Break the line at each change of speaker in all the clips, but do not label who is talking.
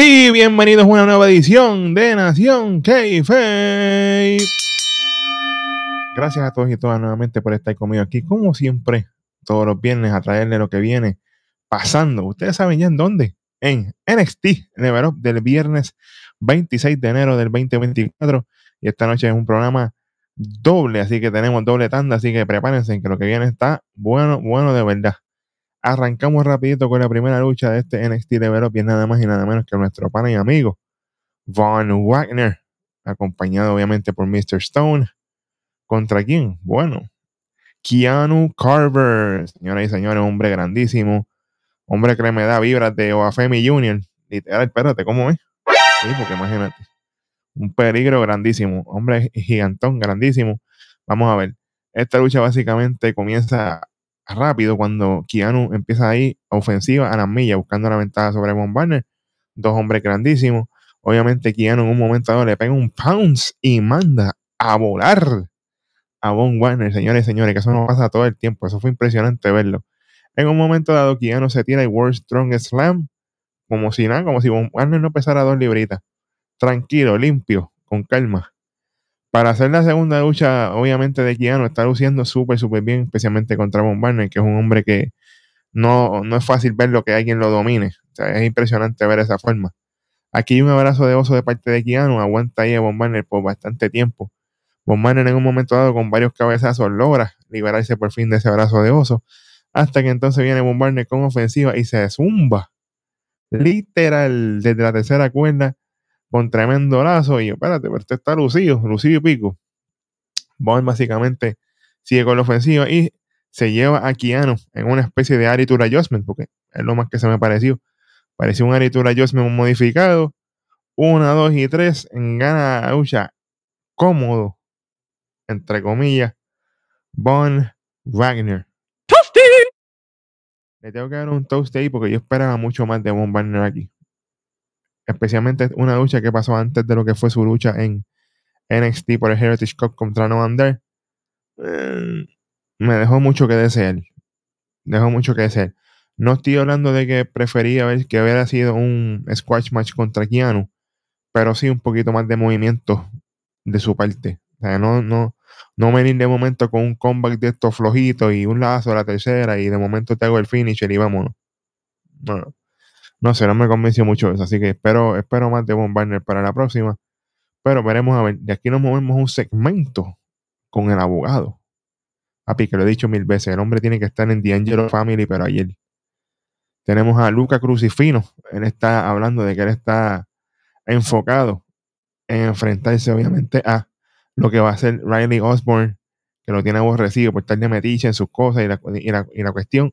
Y bienvenidos a una nueva edición de Nación k Gracias a todos y todas nuevamente por estar conmigo aquí, como siempre, todos los viernes a traerle lo que viene pasando. Ustedes saben ya en dónde. En NXT Level Up del viernes 26 de enero del 2024. Y esta noche es un programa doble, así que tenemos doble tanda, así que prepárense que lo que viene está bueno, bueno de verdad. Arrancamos rapidito con la primera lucha de este NXT Level Up y nada más y nada menos que nuestro pana y amigo Von Wagner, acompañado obviamente por Mr. Stone. ¿Contra quién? Bueno, Keanu Carver, señoras y señores, hombre grandísimo, hombre que me da vibras de Oafemi Junior. Literal, espérate, ¿cómo es? Sí, porque imagínate. Un peligro grandísimo, hombre gigantón, grandísimo. Vamos a ver. Esta lucha básicamente comienza rápido cuando Keanu empieza ahí ofensiva a las millas, buscando la ventaja sobre Von Barner. Dos hombres grandísimos. Obviamente, Keanu en un momento dado le pega un pounce y manda a volar a Von Warner, señores y señores, que eso no pasa todo el tiempo. Eso fue impresionante verlo. En un momento dado, Keanu se tira el World Strongest Slam, como si nada, como si Von Warner no pesara dos libritas. Tranquilo, limpio, con calma. Para hacer la segunda lucha, obviamente, de Keanu, está luciendo súper, súper bien, especialmente contra Von Warner, que es un hombre que no, no es fácil ver lo que alguien lo domine. O sea, es impresionante ver esa forma. Aquí hay un abrazo de oso de parte de Keanu, aguanta ahí a Von Warner por bastante tiempo. Von en un momento dado con varios cabezazos logra liberarse por fin de ese abrazo de oso, hasta que entonces viene Von con ofensiva y se zumba literal desde la tercera cuerda con tremendo lazo y espérate, pero este está lucido, lucido y pico. Von básicamente sigue con la ofensiva y se lleva a Keanu en una especie de Aritura Adjustment, porque es lo más que se me pareció. Pareció un Aritura Adjustment modificado. Una, dos y tres en gana lucha cómodo, entre comillas, Von Wagner. ¡Toasty! Le tengo que dar un toast ahí porque yo esperaba mucho más de Von Wagner aquí especialmente una lucha que pasó antes de lo que fue su lucha en NXT por el Heritage Cup contra No Under, eh, me dejó mucho que desear. Dejó mucho que desear. No estoy hablando de que prefería ver que hubiera sido un squash match contra Keanu, pero sí un poquito más de movimiento de su parte. O sea, no, no, no venir de momento con un comeback de estos flojitos y un lazo a la tercera y de momento te hago el finisher y vámonos. No, no. Sé, no me convenció mucho eso, así que espero, espero más de Von para la próxima. Pero veremos a ver. De aquí nos movemos un segmento con el abogado. Papi, que lo he dicho mil veces, el hombre tiene que estar en D'Angelo Family, pero ayer. Tenemos a Luca Crucifino. Él está hablando de que él está enfocado en enfrentarse, obviamente, a lo que va a ser Riley Osborne, que lo tiene aborrecido por estar de metiche en sus cosas y la, y la cuestión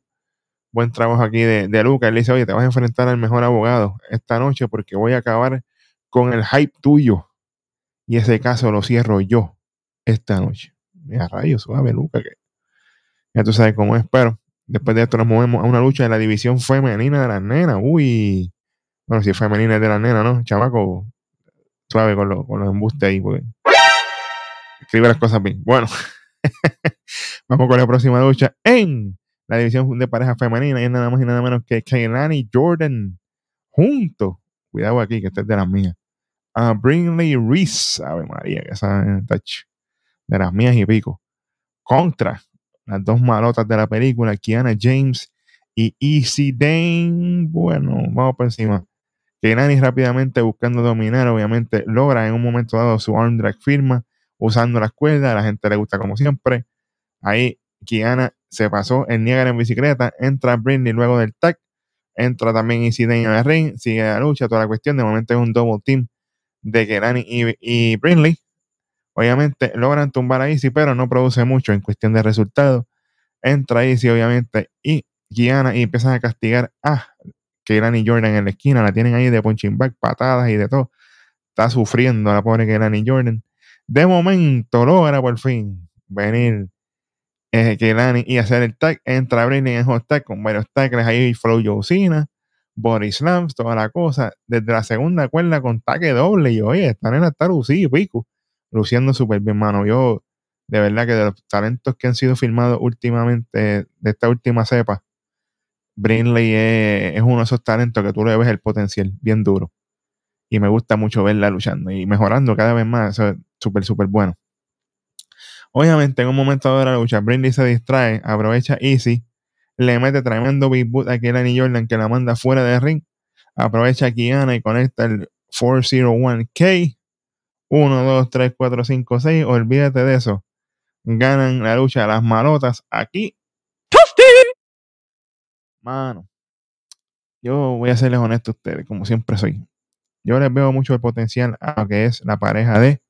buen trabajo aquí de, de Luca. Él dice, oye, te vas a enfrentar al mejor abogado esta noche porque voy a acabar con el hype tuyo. Y ese caso lo cierro yo esta noche. Mira, rayos, suave, Luca, que ya tú sabes cómo es. Pero después de esto nos movemos a una lucha de la división femenina de las nenas. Uy, bueno, si es femenina es de las nenas, ¿no? Chavaco, suave con, con los embustes ahí, escribe las cosas bien. Bueno, vamos con la próxima lucha en la división de pareja femenina y es nada más y nada menos que Kaylani Jordan junto, cuidado aquí que este es de las mías, a Brinley Reese, Ave María, que esa de las mías y pico, contra las dos malotas de la película, Kiana James y Easy Dane. Bueno, vamos por encima. Kaylani rápidamente buscando dominar, obviamente logra en un momento dado su arm drag firma usando la escuela, a la gente le gusta como siempre. Ahí Kiana se pasó en Niagara en bicicleta, entra Brinley luego del tag, entra también Isidane en el ring, sigue la lucha, toda la cuestión, de momento es un double team de Kerani y, y Brinley. Obviamente logran tumbar a Easy, pero no produce mucho en cuestión de resultados. Entra Easy, obviamente, y Kiana y empiezan a castigar a Kehlani Jordan en la esquina. La tienen ahí de punching back, patadas y de todo. Está sufriendo la pobre Kehlani Jordan. De momento logra por fin venir eh, y hacer el tag, entra Britney en hot tag con varios tackles ahí, Flow Josina, Body Slams, toda la cosa, desde la segunda cuerda con taque doble, y oye, esta nena está lucido, pico, luciendo súper bien, mano. Yo, de verdad que de los talentos que han sido filmados últimamente, de esta última cepa, Brinley es, uno de esos talentos que tú le ves el potencial bien duro. y me gusta mucho verla luchando y mejorando cada vez más. Eso es súper, súper bueno. Obviamente, en un momento de la lucha, Brindy se distrae, aprovecha Easy, le mete tremendo big boot a Kelani Jordan que la manda fuera del ring, aprovecha a Kiana y conecta el 401K. 1, 2, 3, 4, 5, 6. Olvídate de eso. Ganan la lucha las malotas aquí. Mano, yo voy a serles honesto a ustedes, como siempre soy. Yo les veo mucho el potencial a lo que es la pareja de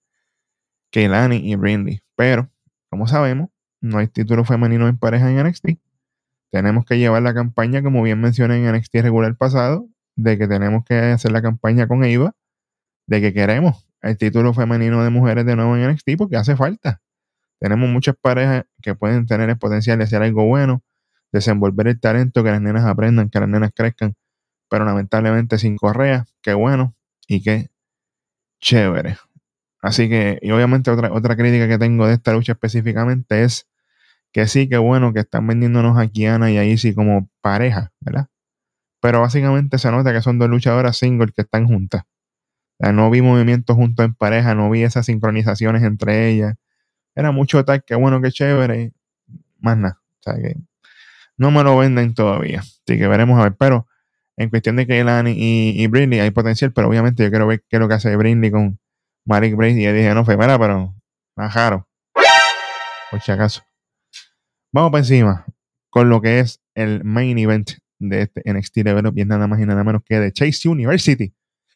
Keilani y Brindley. Pero, como sabemos, no hay título femenino en pareja en NXT. Tenemos que llevar la campaña, como bien mencioné en NXT regular pasado, de que tenemos que hacer la campaña con Eva, de que queremos el título femenino de mujeres de nuevo en NXT porque hace falta. Tenemos muchas parejas que pueden tener el potencial de hacer algo bueno, desenvolver el talento, que las nenas aprendan, que las nenas crezcan, pero lamentablemente sin correa, qué bueno y qué chévere. Así que, y obviamente otra, otra crítica que tengo de esta lucha específicamente es que sí, que bueno que están vendiéndonos a Kiana y a Izzy como pareja, ¿verdad? Pero básicamente se nota que son dos luchadoras single que están juntas. no vi movimientos juntos en pareja, no vi esas sincronizaciones entre ellas. Era mucho tal, que bueno, que chévere. Más nada. O sea que no me lo venden todavía. Así que veremos a ver. Pero en cuestión de Keilani y, y Brinley hay potencial, pero obviamente yo quiero ver qué es lo que hace Brinley con Malik Brace. Y dije, no, fue mira, pero bajaron. Por si acaso. Vamos para encima con lo que es el main event de este NXT Level Up y es nada más y nada menos que de Chase University,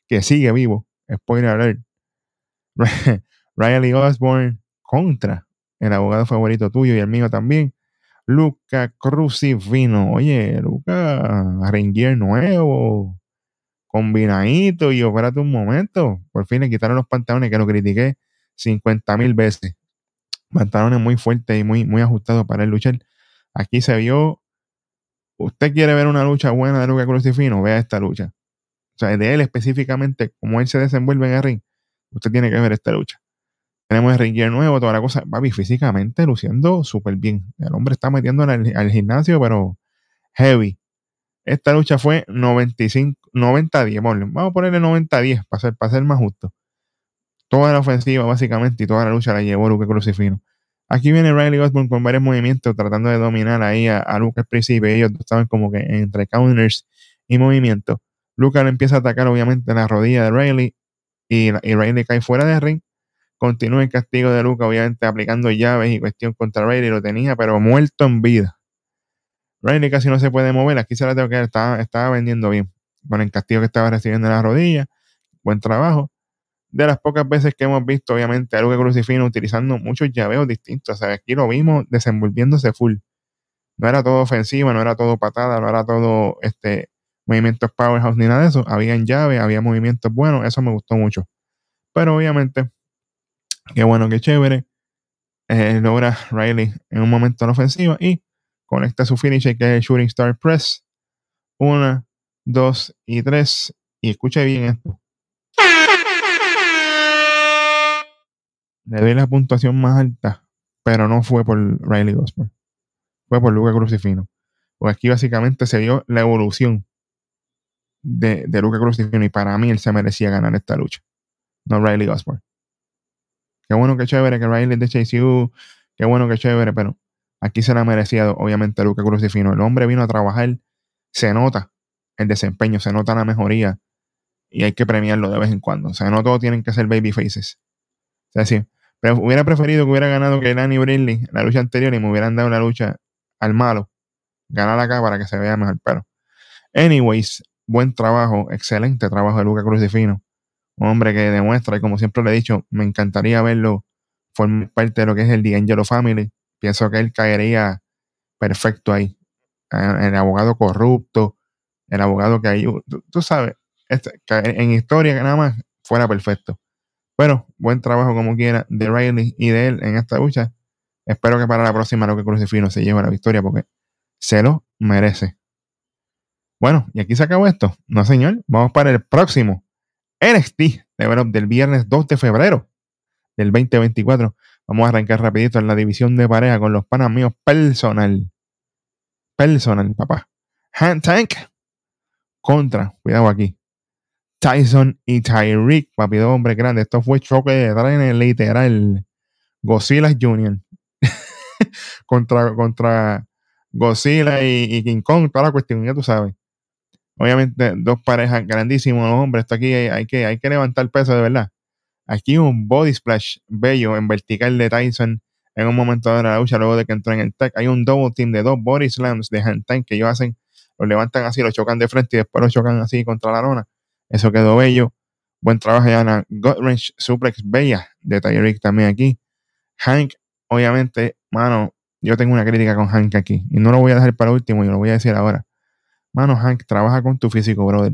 que sigue vivo. Spoiler alert. Riley Osborne contra el abogado favorito tuyo y el mío también, Luca Crucifino. Oye, Luca, Ringier nuevo, combinadito y espérate un momento. Por fin le quitaron los pantalones que lo critiqué 50 mil veces. Pantalones muy fuertes y muy, muy ajustados para el luchar. Aquí se vio. Usted quiere ver una lucha buena de Luca Crucifino, vea esta lucha. O sea, de él específicamente, como él se desenvuelve en el ring, usted tiene que ver esta lucha. Tenemos el ring nuevo, toda la cosa. Papi, físicamente luciendo súper bien. El hombre está metiendo al, al gimnasio, pero heavy. Esta lucha fue 95, 90-10. Vamos a ponerle 90-10 para ser, más justo. Toda la ofensiva, básicamente, y toda la lucha la llevó Luke Crucifino. Aquí viene Riley Osborne con varios movimientos tratando de dominar ahí a, a Luke al principio. Ellos estaban como que entre counters y movimientos. Luke le empieza a atacar, obviamente, la rodilla de Riley y, y Riley cae fuera del ring Continúa el castigo de Luca, obviamente aplicando llaves y cuestión contra Riley, lo tenía, pero muerto en vida. Riley casi no se puede mover, aquí se la tengo que estaba, estaba vendiendo bien con el castigo que estaba recibiendo en la rodilla. Buen trabajo. De las pocas veces que hemos visto, obviamente, a Luca Crucifino utilizando muchos llaveos distintos. O sea, aquí lo vimos desenvolviéndose full. No era todo ofensiva, no era todo patada, no era todo este movimientos powerhouse ni nada de eso. Habían llaves, había movimientos buenos, eso me gustó mucho. Pero obviamente Qué bueno, qué chévere. Eh, logra Riley en un momento en ofensiva y conecta su finisher que es el Shooting Star Press. Una, dos y tres. Y escuche bien esto. Le doy la puntuación más alta, pero no fue por Riley Osborne. Fue por Luca Crucifino. Porque aquí básicamente se vio la evolución de, Luca Crucifino y para mí él se merecía ganar esta lucha. No Riley Osborne. Qué bueno, qué chévere que Riley de Chase U. Qué bueno, qué chévere, pero aquí se la ha merecido, obviamente, Luca Crucifino. El hombre vino a trabajar, se nota el desempeño, se nota la mejoría y hay que premiarlo de vez en cuando. O sea, no todos tienen que ser baby faces. O sea, sí, pero hubiera preferido que hubiera ganado Danny Brinley la lucha anterior y me hubieran dado la lucha al malo. Ganar acá para que se vea mejor. Pero, anyways, buen trabajo, excelente trabajo de Luca Crucifino un hombre que demuestra, y como siempre le he dicho, me encantaría verlo formar parte de lo que es el D'Angelo Family. Pienso que él caería perfecto ahí. El abogado corrupto, el abogado que hay, tú, sabes, este, en historia nada más fuera perfecto. Pero buen trabajo como quiera de Riley y de él en esta lucha. Espero que para la próxima lo que Crucifino se lleve la victoria porque se lo merece. Bueno, y aquí se acabó esto. No, señor. Vamos para el próximo. NXT del viernes 2 de febrero del 2024. Vamos a arrancar rapidito en la división de pareja con los panas míos personal. Personal, papá. Hand Tank contra, cuidado aquí, Tyson y Tyreek, papi de hombre grande. Esto fue choque de trenes, literal. Godzilla Jr. contra, contra Godzilla y, King Kong, toda la cuestión, ya tú sabes. Obviamente, dos parejas grandísimos, hombres. Esto aquí hay, que, hay que levantar peso de verdad. Aquí un body splash bello en vertical de Tyson en un momento de la lucha, luego de que entró en el tag. Hay un double team de dos body slams de hand que ellos hacen, lo levantan así, lo chocan de frente y después lo chocan así contra la lona. Eso quedó bello. Buen trabajo de Ana Godwrench, suplex bella de Tyreek también aquí. Hank, obviamente, mano, yo tengo una crítica con Hank aquí. Y no lo voy a dejar para último, yo lo voy a decir ahora. Mano, Hank, trabaja con tu físico, brother.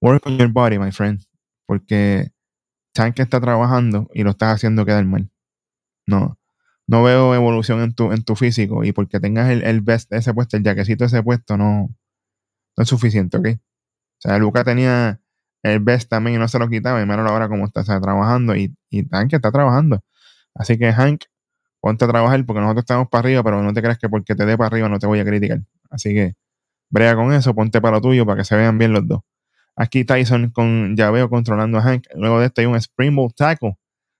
Work on your body, my friend. Porque Hank está trabajando y lo estás haciendo quedar mal. No. No veo evolución en tu, en tu físico. Y porque tengas el, el best ese puesto, el jaquecito ese puesto, no, no es suficiente, ¿ok? O sea, Luca tenía el best también y no se lo quitaba. Y menos ahora como está, trabajando. Y, y Hank está trabajando. Así que Hank, ponte a trabajar porque nosotros estamos para arriba, pero no te creas que porque te dé para arriba no te voy a criticar. Así que brega con eso, ponte para lo tuyo para que se vean bien los dos. Aquí Tyson con llaveo controlando a Hank. Luego de esto hay un Springboard Tackle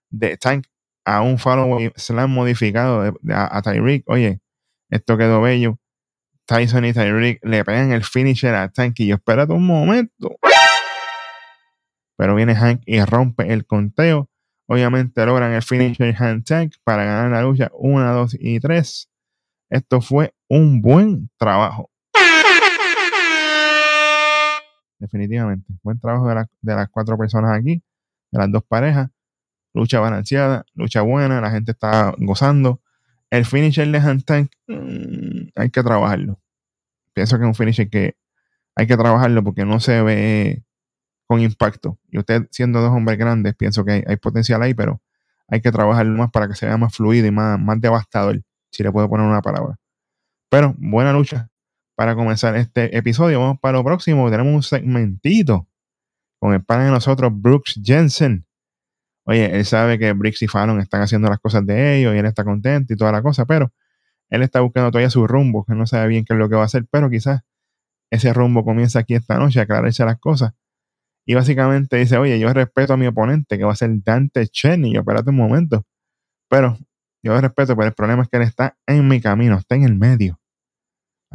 de Tank a un follow slam modificado a, Tyreek. Oye, esto quedó bello. Tyson y Tyreek le pegan el finisher a Tank y yo espérate un momento. Pero viene Hank y rompe el conteo. Obviamente logran el finisher hand tank para ganar la lucha 1, 2 y 3. Esto fue un buen trabajo. Definitivamente. Buen trabajo de, las cuatro personas aquí, de las dos parejas. Lucha balanceada, lucha buena, la gente está gozando. El finisher de hand tank mm, hay que trabajarlo. Pienso que es un finisher que hay que trabajarlo porque no se ve con impacto. Y usted, siendo dos hombres grandes, pienso que hay, potencial ahí, pero hay que trabajarlo más para que sea más fluido y más, más devastador, si le puedo poner una palabra. Pero buena lucha para comenzar este episodio. Vamos para lo próximo. Tenemos un segmentito con el pan de nosotros, Brooks Jensen. Oye, él sabe que Briggs y Fallon están haciendo las cosas de ellos y él está contento y toda la cosa, pero él está buscando todavía su rumbo, que no sabe bien qué es lo que va a hacer, pero quizás ese rumbo comienza aquí esta noche a aclararse las cosas y básicamente dice, oye, yo respeto a mi oponente, que va a ser Dante Chen, y espérate un momento. Pero yo respeto, pero el problema es que él está en mi camino, está en el medio.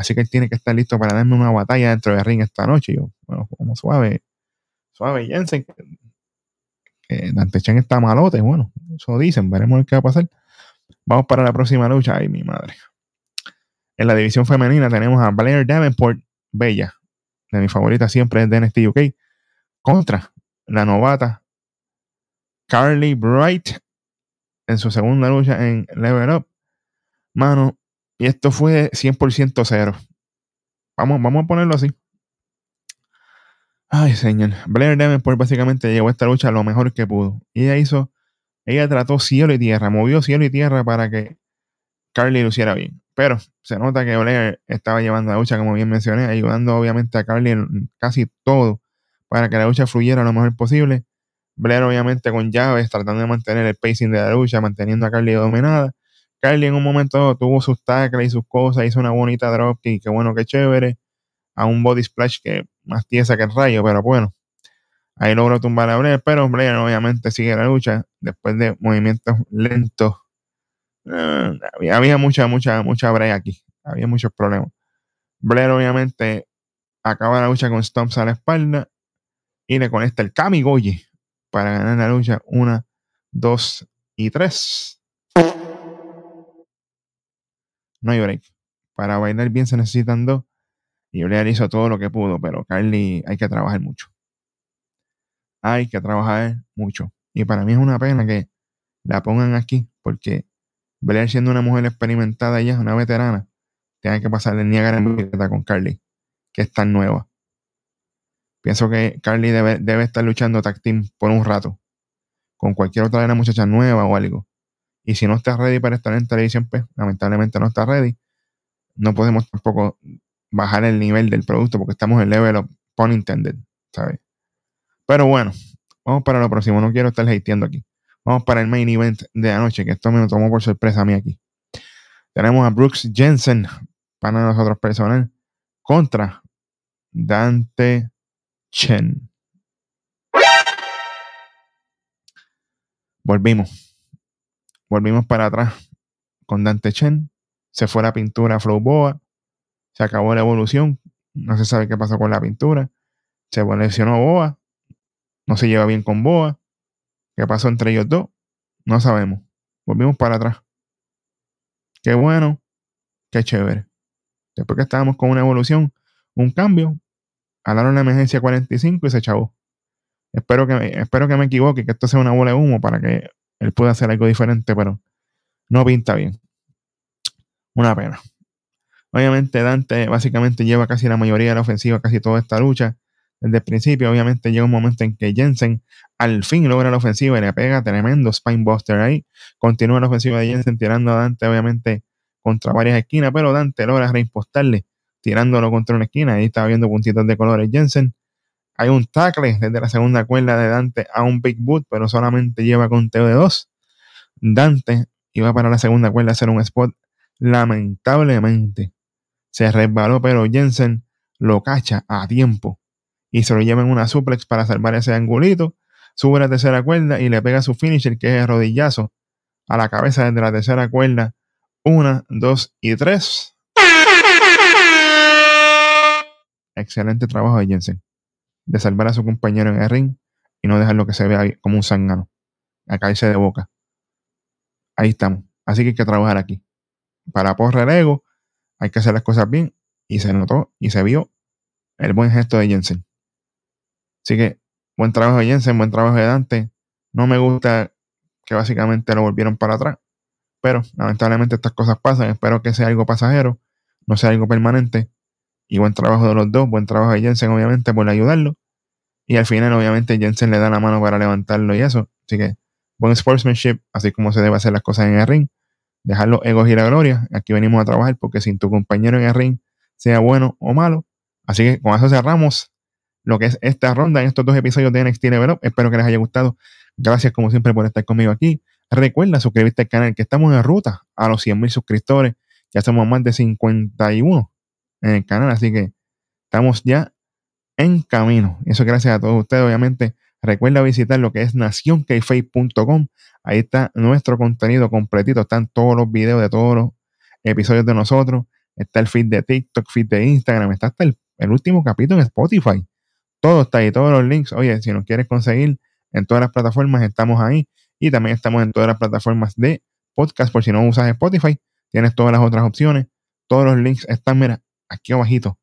Así que él tiene que estar listo para darme una batalla dentro del ring esta noche. Yo, bueno, como suave, suave Jensen, Dante Chen está malote. Bueno, eso dicen, veremos qué va a pasar. Vamos para la próxima lucha. Ay, mi madre. En la división femenina tenemos a Blair Davenport, Bella, de mi favorita siempre es de NXT UK contra la novata Carly Bright en su segunda lucha en Level Up. Mano, y esto fue 100% cero. Vamos, vamos a ponerlo así. Ay, señor. Blair Davenport básicamente llegó esta lucha lo mejor que pudo. Y ella hizo, ella trató cielo y tierra, movió cielo y tierra para que Carly luciera bien. Pero se nota que Blair estaba llevando la lucha, como bien mencioné, ayudando obviamente a Carly en casi todo para que la lucha fluyera lo mejor posible. Blair obviamente con llaves, tratando de mantener el pacing de la lucha, manteniendo a Carly dominada. Carly en un momento tuvo sus tackles y sus cosas, hizo una bonita dropkick, qué bueno, qué chévere. A un body splash que más tiesa que el rayo, pero bueno. Ahí logró tumbar a Blair, pero Blair obviamente sigue la lucha después de movimientos lentos. Eh, había, mucha, mucha, mucha break aquí. Había muchos problemas. Blair obviamente acaba la lucha con stomps a la espalda y le conecta el Kamigoye para ganar la lucha. Una, dos y tres. No hay break. Para bailar bien se necesitan dos. Y Blair hizo todo lo que pudo, pero Carly hay que trabajar mucho. Hay que trabajar mucho. Y para mí es una pena que la pongan aquí, porque Blair siendo una mujer experimentada ya, una veterana, tenga que pasarle Niagara en con Carly, que es tan nueva. Pienso que Carly debe, estar luchando tag team por un rato. Con cualquier otra de las muchachas nueva o algo. Y si no está ready para estar en televisión, pues lamentablemente no está ready. No podemos tampoco bajar el nivel del producto porque estamos en level of pun intended, ¿sabes? Pero bueno, vamos para lo próximo. No quiero estar hateando aquí. Vamos para el main event de anoche, que esto me lo tomó por sorpresa a mí aquí. Tenemos a Brooks Jensen, para nosotros personal, contra Dante Chen. Volvimos. Volvimos para atrás con Dante Chen. Se fue la pintura a Flow Boa. Se acabó la evolución. No se sabe qué pasó con la pintura. Se lesionó Boa. No se lleva bien con Boa. ¿Qué pasó entre ellos dos? No sabemos. Volvimos para atrás. Qué bueno. Qué chévere. Después que estábamos con una evolución, un cambio, hablaron la emergencia 45 y se echó. Espero que, espero que me equivoque, que esto sea una bola de humo para que él pueda hacer algo diferente, pero no pinta bien. Una pena. Obviamente Dante básicamente lleva casi la mayoría de la ofensiva, casi toda esta lucha. Desde el principio, obviamente llega un momento en que Jensen al fin logra la ofensiva y le pega tremendo Spinebuster ahí. Continúa la ofensiva de Jensen tirando a Dante, obviamente, contra varias esquinas, pero Dante logra reimpostarle tirándolo contra una esquina. Ahí está viendo puntitos de colores Jensen. Hay un tackle desde la segunda cuerda de Dante a un Big Boot, pero solamente lleva conteo de dos. Dante iba para la segunda cuerda a hacer un spot. Lamentablemente se resbaló, pero Jensen lo cacha a tiempo y se lo lleva en una suplex para salvar ese angulito. Sube a la tercera cuerda y le pega su finisher, que es el rodillazo, a la cabeza desde la tercera cuerda. Una, dos y tres. Excelente trabajo de Jensen. De salvar a su compañero en el ring y no dejarlo que se vea como un zángano. A caerse de boca. Ahí estamos. Así que hay que trabajar aquí. Para porra el ego, hay que hacer las cosas bien. Y se notó y se vio el buen gesto de Jensen. Así que buen trabajo de Jensen, buen trabajo de Dante. No me gusta que básicamente lo volvieron para atrás. Pero lamentablemente estas cosas pasan. Espero que sea algo pasajero, no sea algo permanente. Y buen trabajo de los dos, buen trabajo de Jensen, obviamente, por ayudarlo. Y al final, obviamente, Jensen le da la mano para levantarlo y eso. Así que buen sportsmanship, así como se debe hacer las cosas en el ring. Dejar los egos y la gloria. Aquí venimos a trabajar porque sin tu compañero en el ring, sea bueno o malo. Así que con eso cerramos lo que es esta ronda en estos dos episodios de NXT Level Up. Espero que les haya gustado. Gracias como siempre por estar conmigo aquí. Recuerda suscribirte al canal que estamos en ruta a los 100.000 suscriptores. Ya somos más de 51 en el canal, así que estamos ya en camino. Eso gracias a todos ustedes, obviamente. Recuerda visitar lo que es nacionkface.com. Ahí está nuestro contenido completito. Están todos los videos de todos los episodios de nosotros. Está el feed de TikTok, feed de Instagram. Está hasta el, el último capítulo en Spotify. Todo está ahí, todos los links. Oye, si nos quieres conseguir en todas las plataformas, estamos ahí. Y también estamos en todas las plataformas de podcast. Por si no usas Spotify, tienes todas las otras opciones. Todos los links están, mira, aquí abajito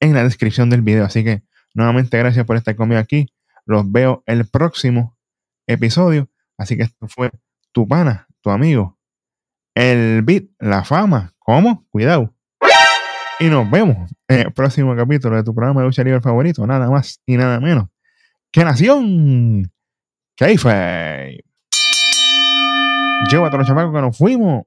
en la descripción del video. Así que nuevamente gracias por estar conmigo aquí. Los veo el próximo episodio. Así que esto fue tu pana, tu amigo, el beat, la fama. ¿Cómo? Cuidado. Y nos vemos en el próximo capítulo de tu programa de lucha libre favorito. Nada más y nada menos que Nación Keife. Llévate a los chamacos que nos fuimos.